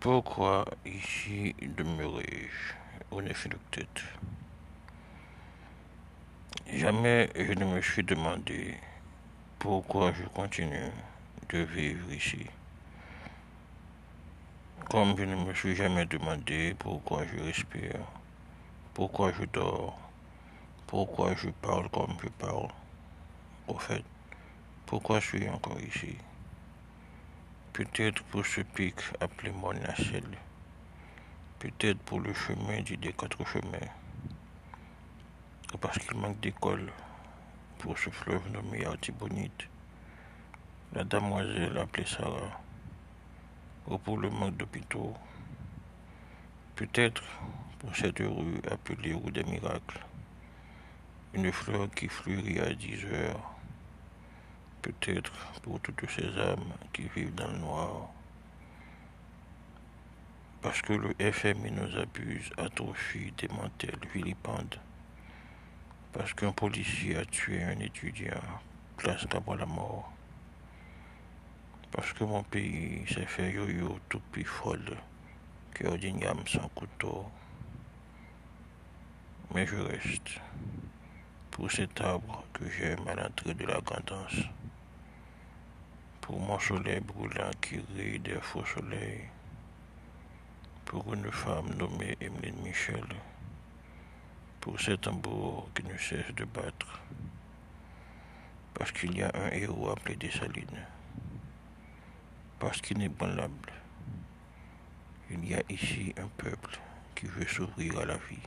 Pourquoi ici demeurais-je au nez de tête? Jamais je ne me suis demandé pourquoi je continue de vivre ici. Comme je ne me suis jamais demandé pourquoi je respire, pourquoi je dors, pourquoi je parle comme je parle. Au fait, pourquoi je suis encore ici? Peut-être pour ce pic appelé mon nacelle. Peut-être pour le chemin dit des quatre chemins. Ou parce qu'il manque d'école pour ce fleuve nommé Artibonite. La damoiselle appelée Sarah. Ou pour le manque d'hôpitaux. Peut-être pour cette rue appelée rue des miracles. Une fleur qui fleurit à dix heures peut-être pour toutes ces âmes qui vivent dans le noir. Parce que le FMI nous abuse, atrophie, démantèle, vilipende. Parce qu'un policier a tué un étudiant, place d'abord la mort. Parce que mon pays s'est fait yo-yo tout plus folle, cœur d'igname sans couteau. Mais je reste pour cet arbre que j'aime à l'entrée de la grandance pour mon soleil brûlant qui rit des faux soleils, pour une femme nommée Emeline Michel, pour cet tambour qui ne cesse de battre, parce qu'il y a un héros appelé Dessalines, parce qu'il est inébranlable, il y a ici un peuple qui veut s'ouvrir à la vie.